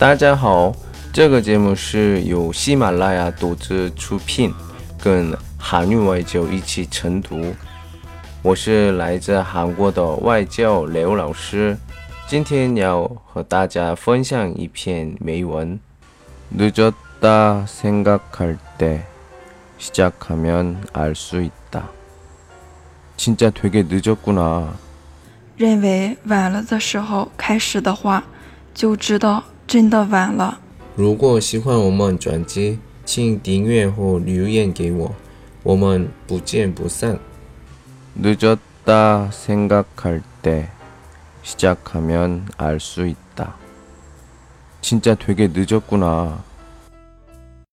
大家好，这个节目是由喜马拉雅独自出品，跟韩语外教一起晨读。我是来自韩国的外教刘老师，今天要和大家分享一篇美文。늦었다생각할때시작하면알수있다진짜되게늦었구나认为晚了的时候开始的话，就知道 真的晚了。如果喜欢我们专辑，请订阅或留言给我，我们不见不散。늦었다생각할때시작하면알수있다진짜되게늦었구나